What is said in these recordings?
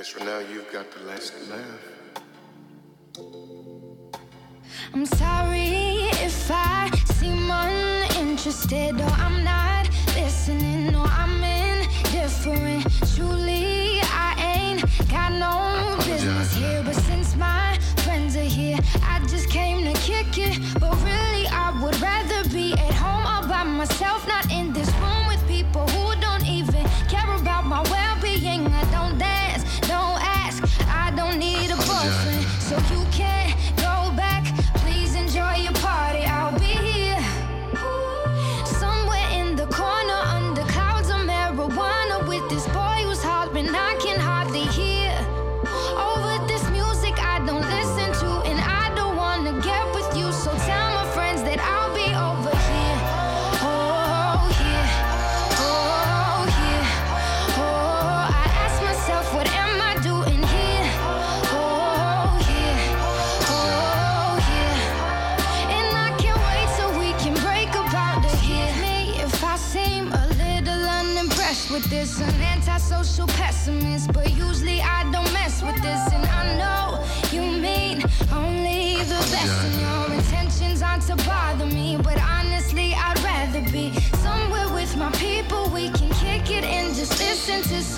guess for now you've got the last laugh. I'm sorry if I seem uninterested or I'm not listening no, I'm indifferent. Truly, I ain't got no business here, but since my friends are here, I just came to kick it. But really, I would rather be at home all by myself, not in this.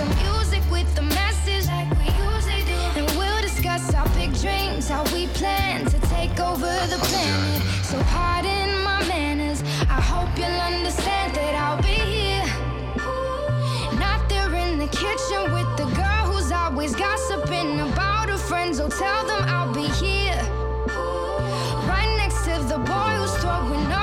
some music with the message like we usually do. And we'll discuss our big dreams, how we plan to take over the planet. So pardon my manners. I hope you'll understand that I'll be here. Not there in the kitchen with the girl who's always gossiping about her friends. Oh, tell them I'll be here. Right next to the boy who's throwing up.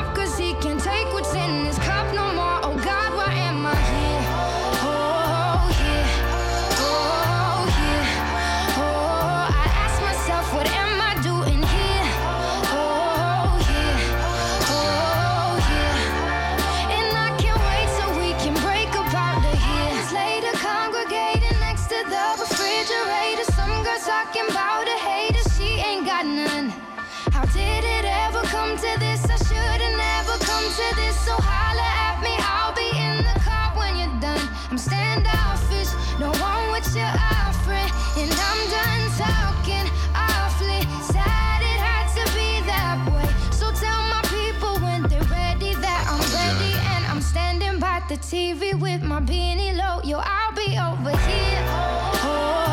with my beanie low, yo, I'll be over here. Oh.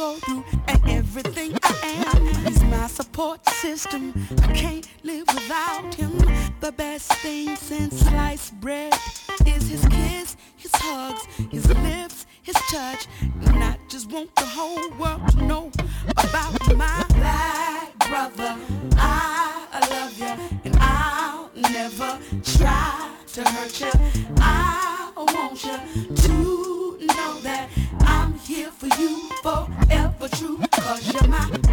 go through and everything I am. He's my support system. I can't live without him. The best thing since sliced bread is his kiss, his hugs, his lips, his touch. And I just want the whole world to know about my black brother. I, I love you and I'll never try to hurt you. I want you to know that I'm here for you for Cause you're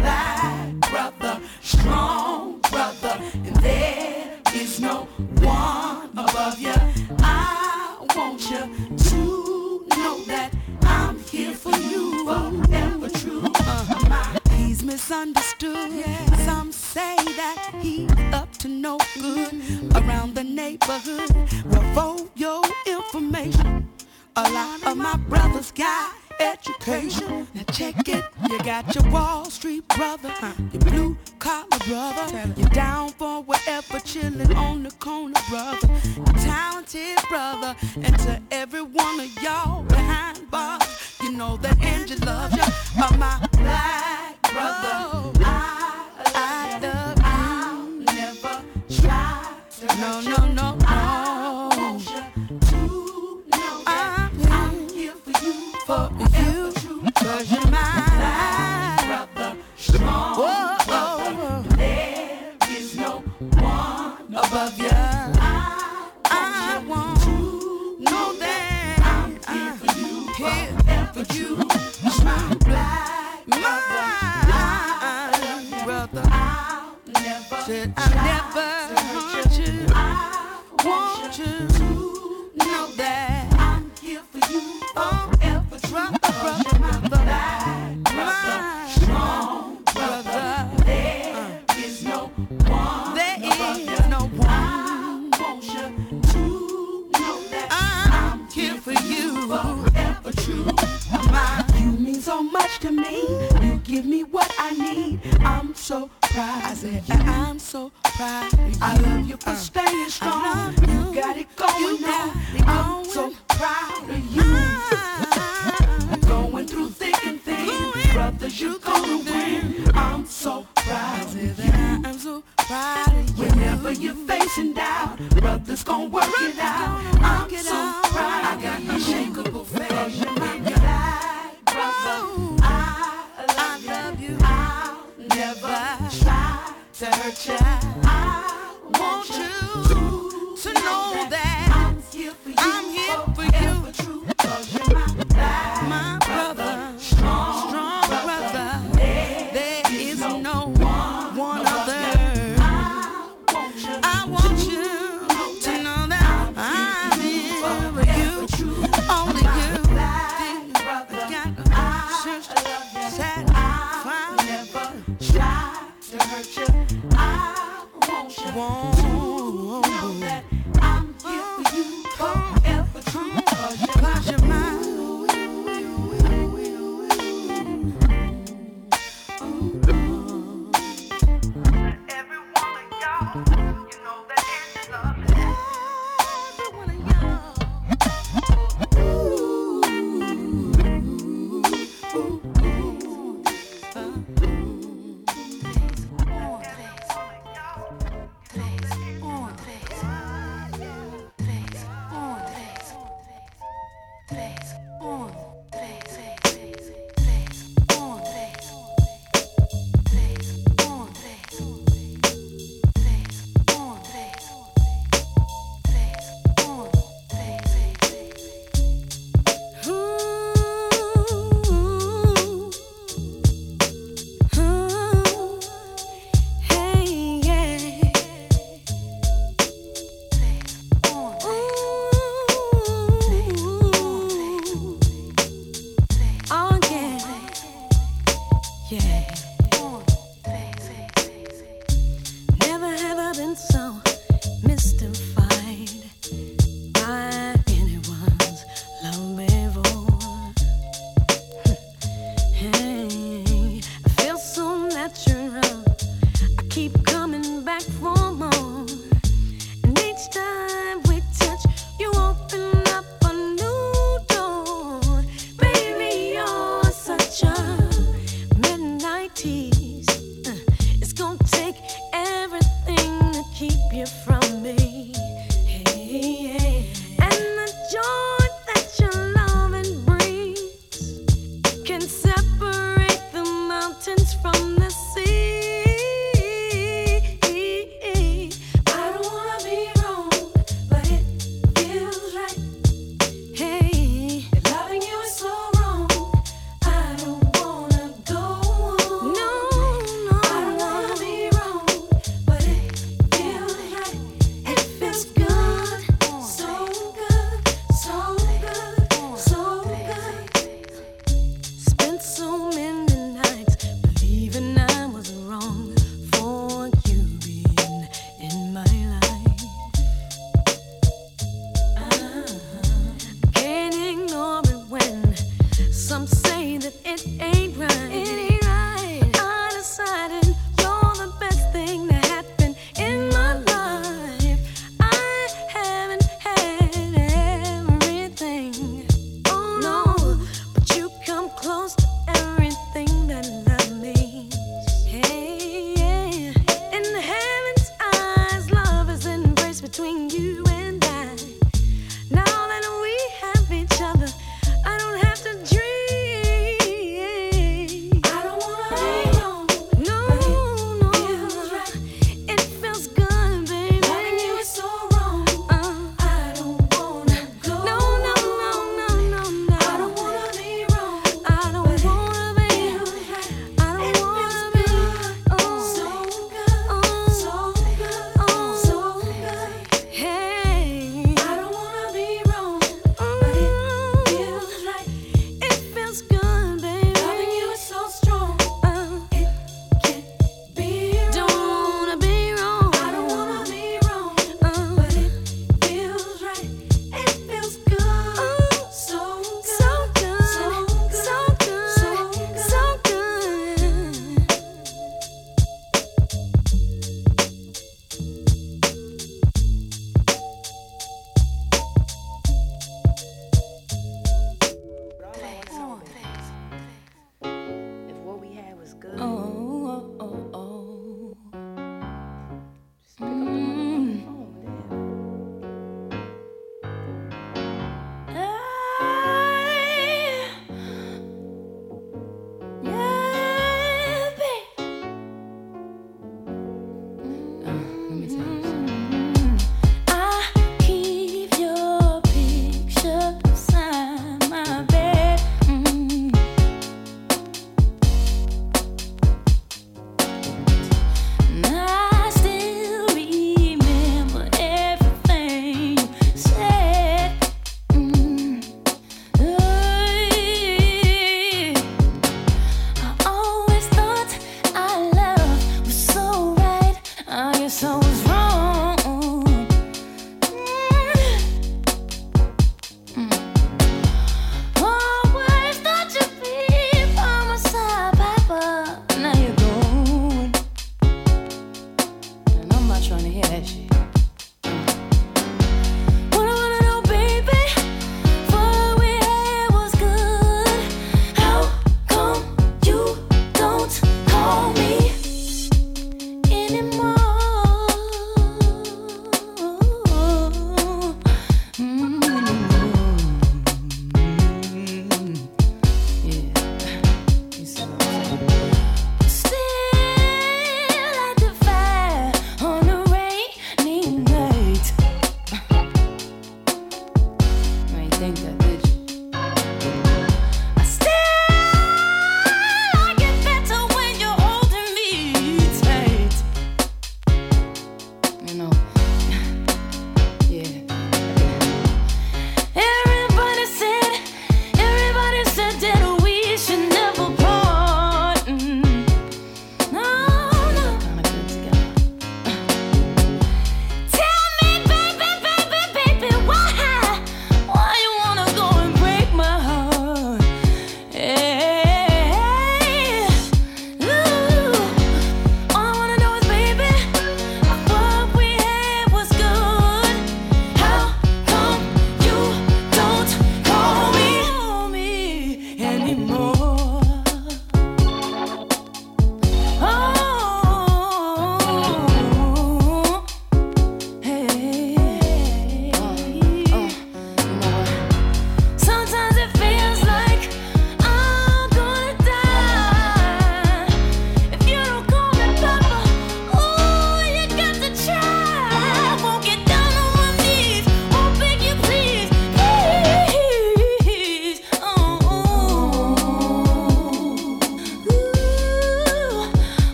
so many nights believing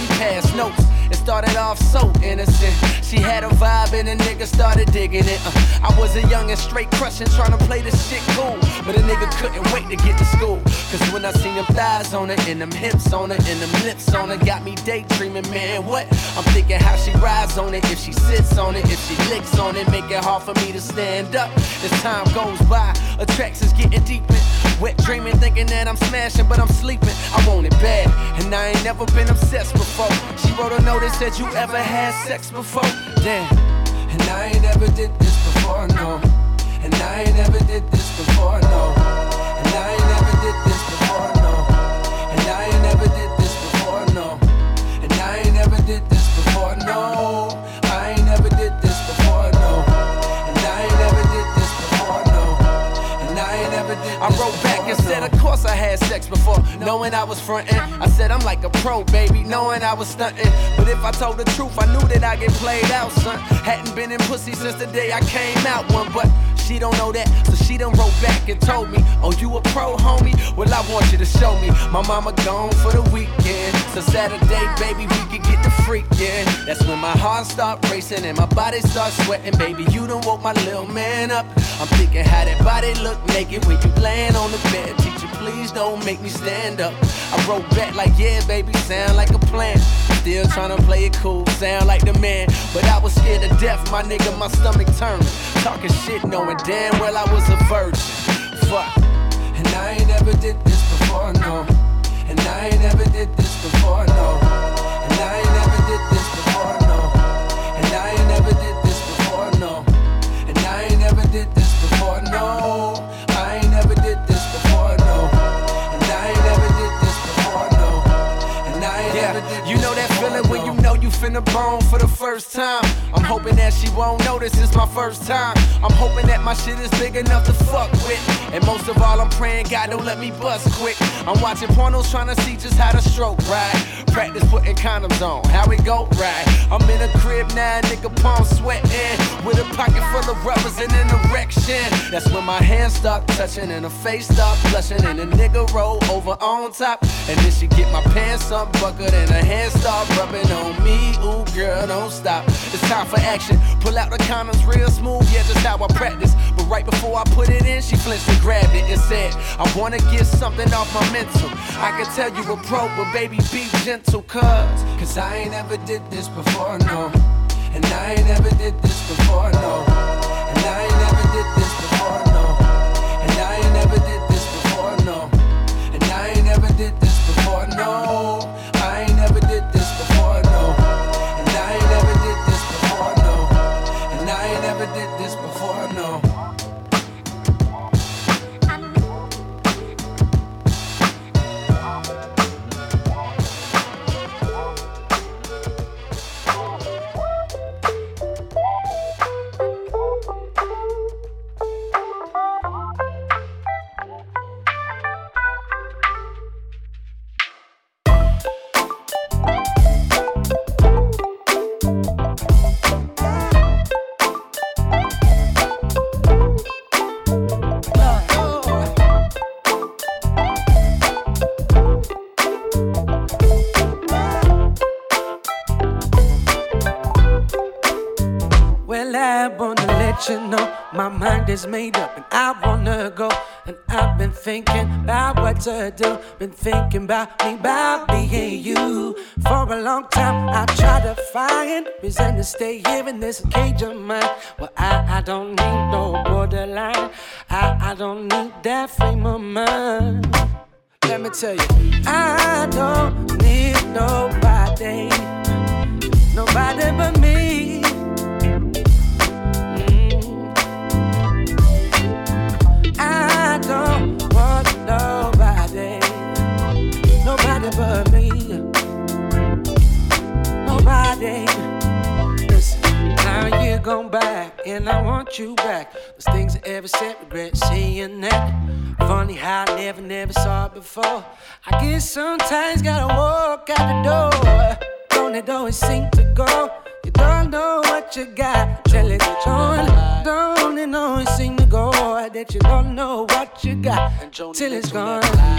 we passed notes. It started off so innocent. She had a vibe and a nigga started digging it. Uh, I was a young and straight crushing, trying to play this shit cool. But a nigga couldn't wait to get to school. Cause when I seen them thighs on her, and them hips on her, and them lips on her, got me daydreaming, man. What? I'm thinking how she rides on it, if she sits on it, if she licks on it, make it hard for me to stand up. As time goes by, attractions getting deeper. Wet dreaming, thinking that I'm smashing, but I'm sleeping. I want it bad, and I ain't never been obsessed before. She wrote a note that said, You ever had sex before? Damn, and I ain't ever did this before, no. And I ain't ever did this before, no. And I ain't never did this before, no. And I ain't never did this before, no. And I ain't never did this had sex before, knowing I was frontin'. I said I'm like a pro, baby, knowing I was stuntin'. But if I told the truth, I knew that I get played out, son. Hadn't been in pussy since the day I came out one, but she don't know that, so she done wrote back and told me, Oh, you a pro, homie? Well, I want you to show me. My mama gone for the weekend, so Saturday, baby, we can get the freakin'. That's when my heart start racing and my body start sweating, baby. You done woke my little man up. I'm thinking how that body look naked when you laying on the bed. Teacher, please don't make me stand up. I wrote back like, yeah, baby, sound like a plan. Still trying to play it cool, sound like the man. But I was scared to death, my nigga, my stomach turned. Talking shit, knowing damn well I was a virgin. Fuck. And I ain't never did this before, no. And I ain't never did this before, no. And I finna bone for the first time. I'm hoping that she won't notice it's my first time. I'm hoping that my shit is big enough to fuck with. And most of all, I'm praying God don't let me bust quick. I'm watching pornos trying to see just how to stroke right. Practice putting condoms on, how it go right. I'm in a crib now, nigga palm sweating. With a pocket full of rubbers and an erection. That's when my hands start touching and her face start blushing. And the nigga roll over on top. And then she get my pants unbuckled and her hands start rubbing on me. Ooh, girl, don't stop. It's time for action. Pull out the condoms real smooth, yeah, just how I practice. But right before I put it in, she flinched and grabbed it and said, I wanna get something off my mental. I can tell you a pro, but baby, be gentle, cuz. Cause I ain't ever did this before, no. And I ain't ever did this is made up and I wanna go. And I've been thinking about what to do. Been thinking about me, about being you. For a long time, I tried to find reason to stay here in this cage of mine. Well, I, I don't need no borderline. I, I don't need that frame of mind. Let me tell you, I don't Sometimes gotta walk out the door. Don't it always seem to go? You don't know what you got till it's gone. Don't it always seem to go that you don't know what you got till it's gone.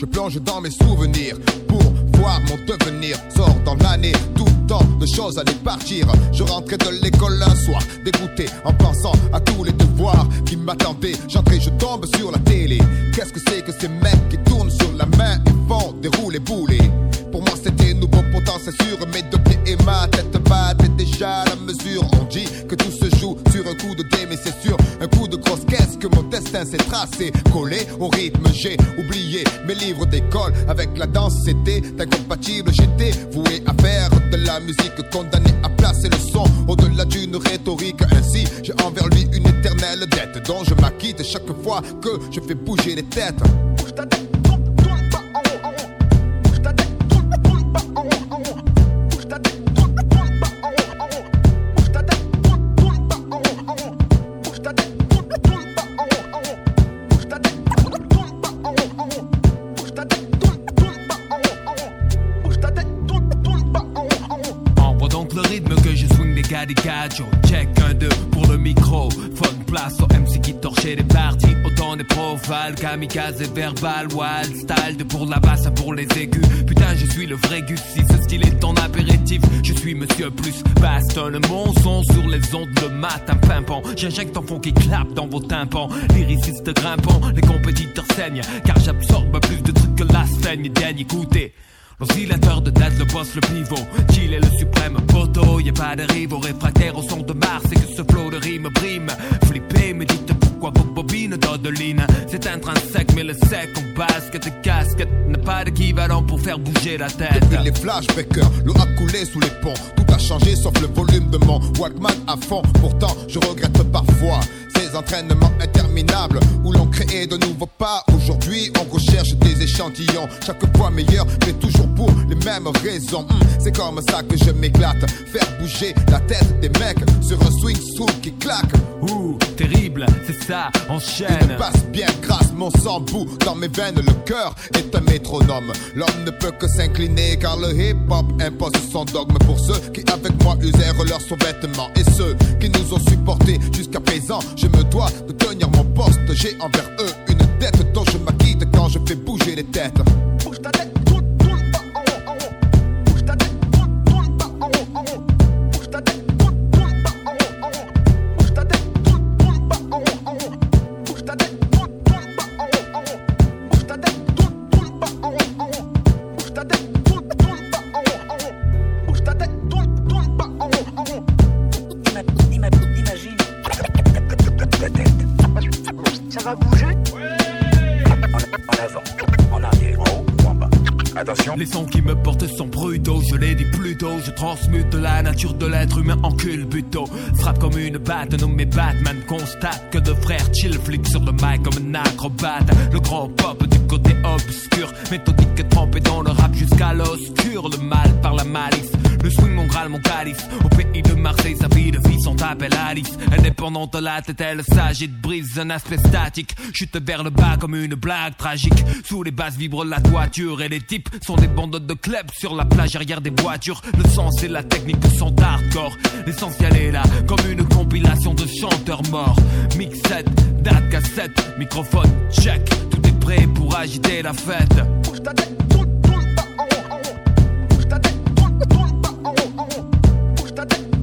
Je plonge dans mes souvenirs pour voir mon devenir. Sors dans l'année, tout tant de choses allaient partir. Je rentrais de l'école un soir, dégoûté en pensant à tous les devoirs qui m'attendaient. J'entrais, je tombe sur la télé. Qu'est-ce que c'est que ces mecs qui tournent sur la main et font dérouler bouler Pour moi c'était nouveau, c'est sûr. Mes deux pieds et ma tête battent déjà la mesure. On dit que tout se joue sur un coup de dé, mais c'est sûr, un coup de grosse caisse que mon destin s'est tracé. Collé au rythme, j'ai oublié mes livres d'école. Avec la danse, c'était incompatible. J'étais voué à faire de la musique, condamné à placer le son au-delà d'une rhétorique. Ainsi, j'ai envers lui une éternelle dette dont je m'acquitte chaque fois que je fais bouger les têtes. Envoie kamikaze verbal. Wild style de pour la basse à pour les aigus. Putain, je suis le vrai Gus. Si ce style est ton apéritif, je suis monsieur plus bastonne. Mon son sur les ondes le matin pimpant. J'injecte un fond qui clappe dans vos tympans. Lyriciste grimpant, les compétiteurs saignent. Car j'absorbe plus de trucs que la saigne. Daigne écouter. L'oscillateur de date, le boss, le pivot. Chill est le suprême poteau. Y a pas de rivaux réfractaires au son de Mars. Et que ce flot de rime brime. Flippé, me dites pourquoi vos bobines d'Odeline. C'est intrinsèque, mais le sec en basket et casquette n'a pas d'équivalent pour faire bouger la tête. Depuis les flashbackers, l'eau a coulé sous les ponts. Tout a changé sauf le volume de mon Walkman à fond. Pourtant, je regrette parfois ces entraînements interminables où l'on crée de nouveaux pas. Aujourd'hui, on recherche des échantillons, chaque fois meilleurs, mais toujours pour les mêmes raisons. Hmm, c'est comme ça que je m'éclate. Faire bouger la tête des mecs sur un swing soul qui claque. Ouh, terrible, c'est ça, enchaîne. me passe bien grâce, mon sang bout dans mes veines. Le cœur est un métronome. L'homme ne peut que s'incliner car le hip-hop impose son dogme pour ceux qui avec moi usèrent leurs sous-vêtements et ceux qui nous ont supportés jusqu'à présent. Je me dois de tenir mon poste. J'ai envers eux une dette dont je m'acquitte quand je fais bouger les têtes. Imagine. Les sons qui me portent sont brutaux, je l'ai dit plus tôt, je transmute la nature de l'être humain en culbuto. Frappe comme une batte, nommé Batman, constate que deux frères chill flic sur le mic comme un acrobate. Le grand pop du côté obscur, méthodique trempé dans le rap jusqu'à l'oscur, le mal par la malice. Le swing, mon graal, mon calice. Au pays de Marseille, sa vie de vie sont appel Alice. Indépendante, la tête, elle s'agite, brise un aspect statique. Chute vers le bas comme une blague tragique. Sous les basses vibre la toiture et les types sont des bandes de clubs sur la plage arrière des voitures. Le sens et la technique sont hardcore. L'essentiel est là, comme une compilation de chanteurs morts. Mixette, date, cassette, microphone, check. Tout est prêt pour agiter la fête. to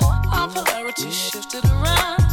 popularity shifted around.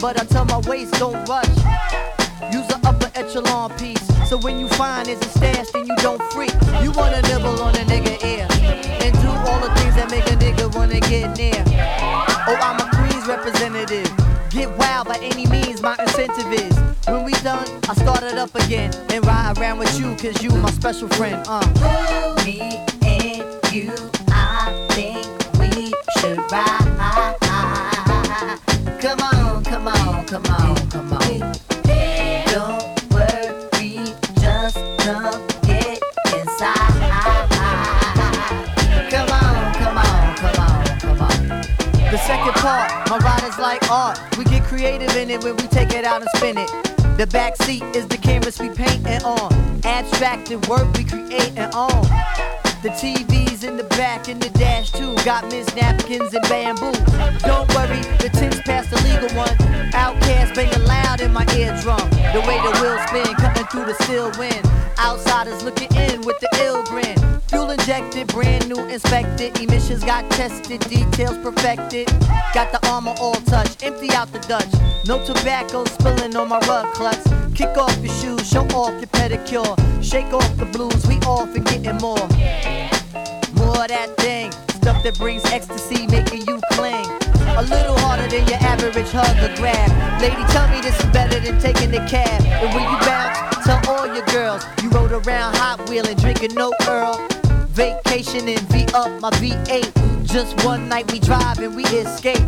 But I tell my waist don't rush. Use the upper echelon piece. So when you find it's a stash, then you don't freak. You wanna nibble on a nigga ear. And do all the things that make a nigga wanna get near. Oh, I'm a Queens representative. Get wild by any means, my incentive is. When we done, I start it up again. And ride around with you, cause you my special friend. Uh. Me and you, I think we should ride. When we take it out and spin it. The back seat is the canvas we paint painting on. Abstracted work we creating on. The TV's in the back and the dash too. Got Miss Napkins and bamboo. Don't worry, the tin's past the legal one. OutKast banging loud in my eardrum. The way the wheels spin, cutting through the still wind. Outsiders looking in with the ill grin. Fuel injected, brand new inspected. Emissions got tested, details perfected. Got the armor all touch, empty out the Dutch. No tobacco spilling on my rug clutch. Kick off your shoes, show off your pedicure. Shake off the blues, we off and getting more. That thing, stuff that brings ecstasy, making you cling. A little harder than your average hug or grab. Lady, tell me this is better than taking the cab. And when you bounce, tell all your girls you rode around Hot Wheeling, drinking no Earl. Vacation and V up my V8. Just one night we drive and we escape.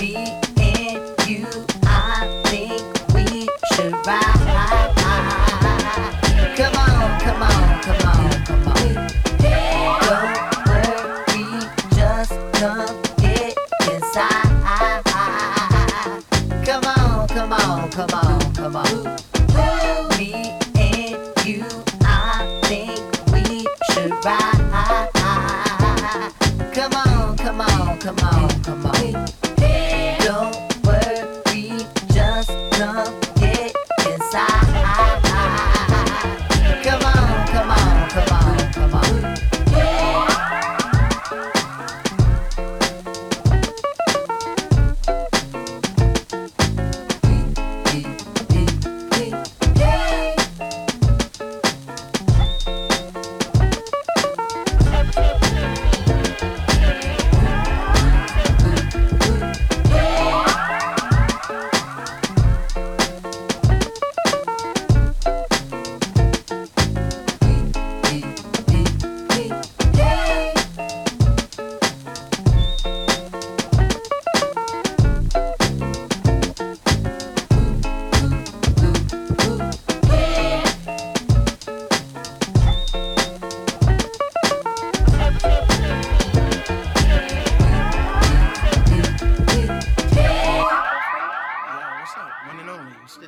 Me and you, I think we should ride.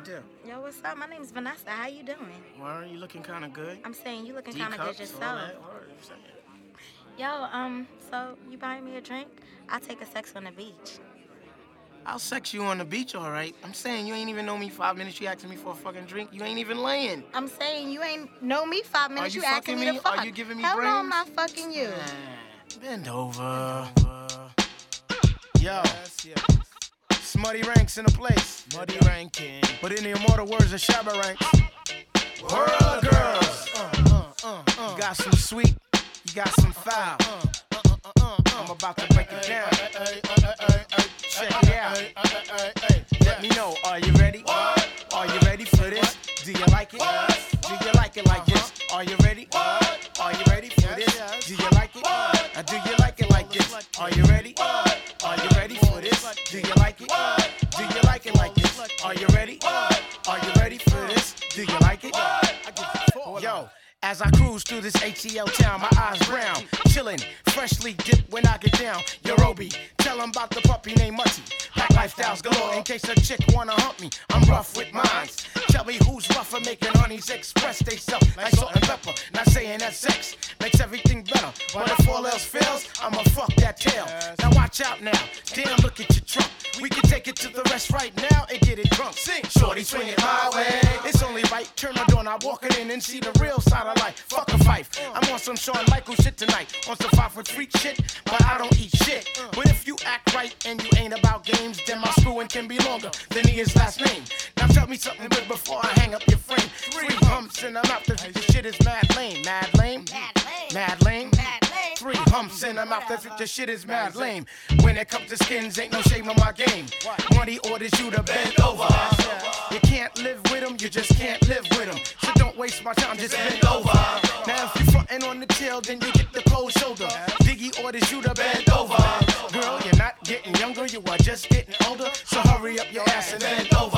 the? Yo, what's up? My name's Vanessa. How you doing? Why are you looking kind of good? I'm saying you looking kind of good yourself. Yo, um, so you buying me a drink? I'll take a sex on the beach. I'll sex you on the beach, all right. I'm saying you ain't even know me five minutes. You asking me for a fucking drink. You ain't even laying. I'm saying you ain't know me five minutes. Are you, you asking me? me to fuck. Are you giving me Hell brains? no, I'm not fucking you. Man, bend over. Yo, yes, yes. Smutty ranks in the place. Mutty Ranking. But in the immortal words of Shabba ranks. World girls. You got some sweet. You got some foul. I'm about to break it down. Check it out. Let me know. Are you ready? Are you ready for this? Do you like it? Do you like it like this? Are you ready? Are you ready for this? Do you like it? Uh, do you like it like this? Are you ready? Are you ready for this? Do you like it? Do you like it like? Are you ready? Are you ready for this? Do you like it? Yo. As I cruise through this ATL town, my eyes brown, chillin', freshly dipped when I get down. Yorobi, tell 'em about the puppy named Mutty. Black lifestyles galore, in case a chick wanna hunt me. I'm rough with mines. Tell me who's rougher, making honeys express they self like salt and pepper. Not saying that sex makes everything better, but if all else fails, I'ma fuck that tail. Now watch out now, damn, look at your trunk. We can take it to the rest right now and get it drunk. Sing, shorty, swing it my way. It's only right, turn the door, I walk it in and see the real side of life. Fuck a fife. I'm on some Shawn Michael shit tonight. On some five foot freak shit, but I don't eat shit. But if you act right and you ain't about games, then my screwing can be longer than his last name. Now tell me something good before I hang up your frame. Three humps in the mouth, this shit is mad lame. Mad lame? Mad lame? Three humps in the mouth, this shit is mad lame. When it comes to skins, ain't no shame on my game. Money orders you to bend over. You can't live with them, you just can't live with them. So don't waste my time, just bend over. Now if you're frontin' on the tail, then you get the cold shoulder. Diggy orders you to bend over. Girl, you're not getting younger, you are just getting older. So hurry up your ass and bend over.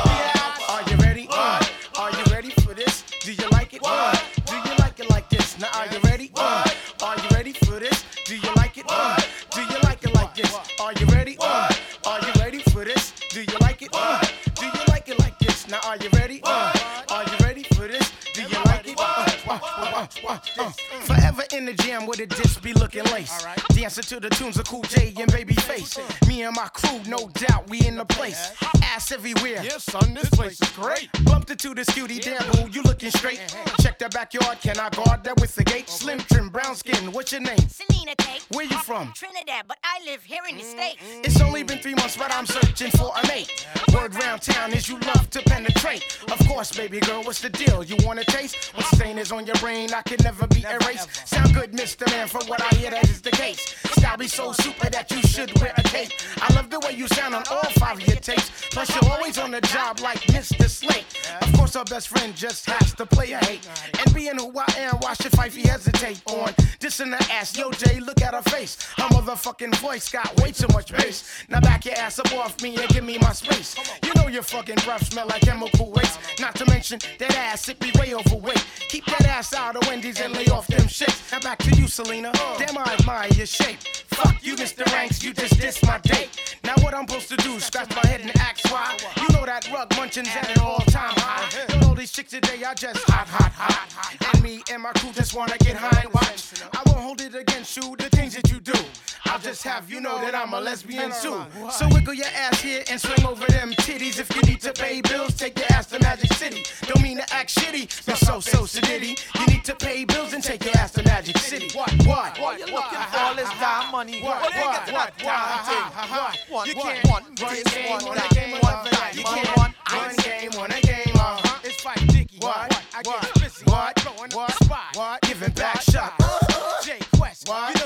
Are you ready? Uh, Are you ready for this? Do you like it? Uh, Do you like it like this? Now are you ready? Uh, Are you ready for this? Do you like it? Uh, Do you like it like this? Are you ready? Uh, Are you ready for this? Do you like it? Uh, Do you like it like this? Now are you ready? Uh, Uh, uh, uh, uh, uh. Forever in the jam with a disc be looking lace. Dancing to the tunes of Cool J and Babyface. Me and my crew, no doubt, we in the place. Ass everywhere. Yeah, son, this place is great. Bumped into this cutie, damn boo, you looking straight. Check the backyard, can I guard that with the gate? Slim trim, brown skin, what's your name? Selena Kate. Where you from? Trinidad, but I live here in the States. It's only been three months, but I'm searching for a mate. Word round town is you love to penetrate. Of course, baby girl, what's the deal? You wanna taste? What stain is on your brain? I can never be erased. Sound good, Mr. Man, from what I hear, that is the case. Style be so super that you should wear a cape. I love the way you sound on all five of your tapes. Plus, you're always on the job like Mr. Slate. Of course, our best friend just has to play a hate. And being who I am, why should Fifey hesitate on dissing the ass? Yo, Jay, look at her face. Her motherfucking voice got way too much bass. Now back your ass up off me and give me my space. You know your fucking breath smell like chemical waste. Not to mention that ass, it be way overweight. Keep that ass out of Wendy's and lay off them shits. Now back to you, Selena. Damn, I admire your shape. Fuck you, Mr. Ranks, you just dissed my date. Now what I'm supposed to do? Scratch my head and ask why? You know that rug munching's at an all-time high. You know these chicks today are just hot, hot, hot. And me and my crew just wanna get high and watch. I won't hold it against you, the things that you do. I'll just have you know that I'm a lesbian too. So wiggle your ass here and swing over them titties. If you need to pay bills, take your ass to Magic City. Don't mean to act shitty, but so so sedity. You need to pay bills and take your ass to Magic City. What? What? What you looking for all this damn money? What? What? What? What? What? What? You What? can't One game, one game, one that, You can't one game, one game. Uh-huh. It's fight Dicky. What? I get busy. What? Blowing what? Spot. What? Giving back shot. J Quest. What?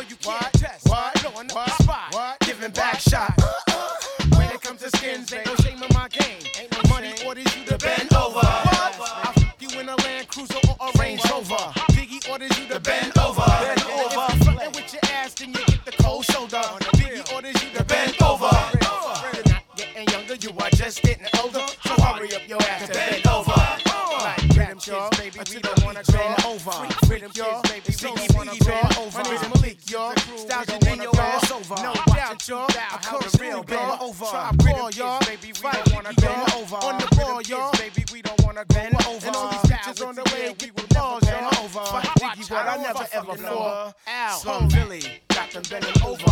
Never ever fall. Slum Village, got them bending over.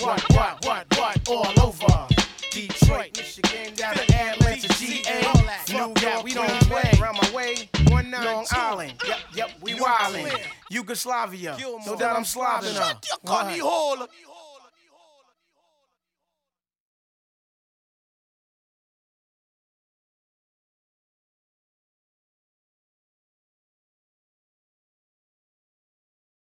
What, what, what, what, all over. Detroit, Michigan, down to Atlanta, GA. New York, we don't play. Around my way, one nine Long Island. Yep, yep, we wildin'. Yugoslavia, no doubt I'm Slavic. Shut your cunny hole.